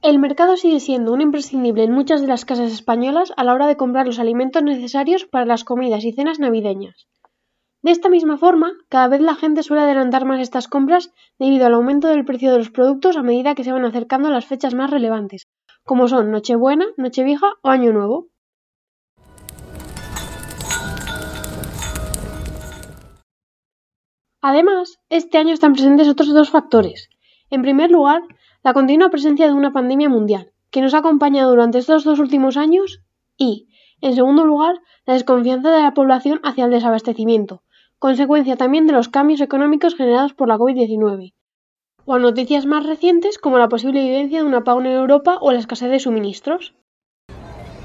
El mercado sigue siendo un imprescindible en muchas de las casas españolas a la hora de comprar los alimentos necesarios para las comidas y cenas navideñas. De esta misma forma, cada vez la gente suele adelantar más estas compras debido al aumento del precio de los productos a medida que se van acercando las fechas más relevantes, como son Nochebuena, Nochevieja o Año Nuevo. Además, este año están presentes otros dos factores. En primer lugar, la continua presencia de una pandemia mundial, que nos ha acompañado durante estos dos últimos años, y, en segundo lugar, la desconfianza de la población hacia el desabastecimiento, consecuencia también de los cambios económicos generados por la COVID-19, o a noticias más recientes como la posible evidencia de un apagón en Europa o la escasez de suministros.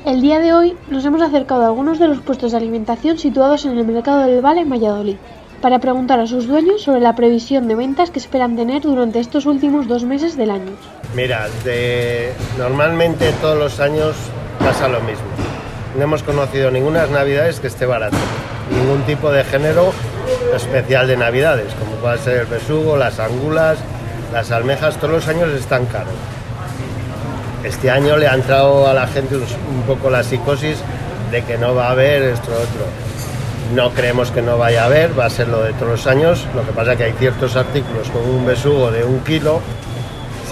El día de hoy nos hemos acercado a algunos de los puestos de alimentación situados en el mercado del Valle en Valladolid, para preguntar a sus dueños sobre la previsión de ventas que esperan tener durante estos últimos dos meses del año. Mira, normalmente todos los años pasa lo mismo. No hemos conocido ninguna navidades que esté barato, ningún tipo de género especial de navidades, como puede ser el besugo, las angulas, las almejas, todos los años están caros. Este año le ha entrado a la gente un poco la psicosis de que no va a haber esto otro no creemos que no vaya a haber, va a ser lo de todos los años. Lo que pasa es que hay ciertos artículos con un besugo de un kilo.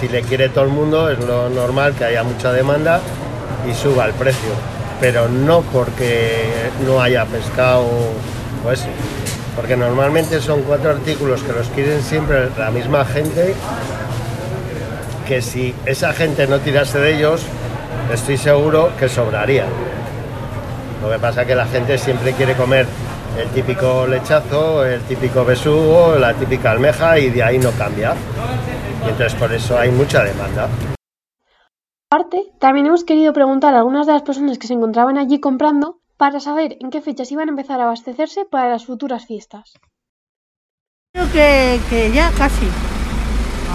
Si le quiere todo el mundo, es lo normal que haya mucha demanda y suba el precio. Pero no porque no haya pescado o eso. Porque normalmente son cuatro artículos que los quieren siempre la misma gente. Que si esa gente no tirase de ellos, estoy seguro que sobraría. Lo que pasa es que la gente siempre quiere comer el típico lechazo, el típico besugo, la típica almeja y de ahí no cambia. Y entonces por eso hay mucha demanda. Aparte, también hemos querido preguntar a algunas de las personas que se encontraban allí comprando para saber en qué fechas iban a empezar a abastecerse para las futuras fiestas. Creo que, que ya casi.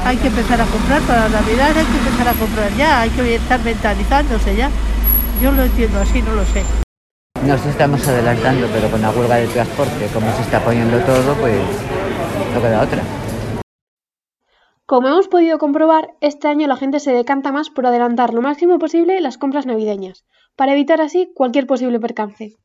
Hay que empezar a comprar para Navidad, hay que empezar a comprar ya, hay que estar mentalizándose ya. Yo lo entiendo así, no lo sé. Nos estamos adelantando, pero con la huelga de transporte, como se está poniendo todo, pues no queda otra. Como hemos podido comprobar, este año la gente se decanta más por adelantar lo máximo posible las compras navideñas, para evitar así cualquier posible percance.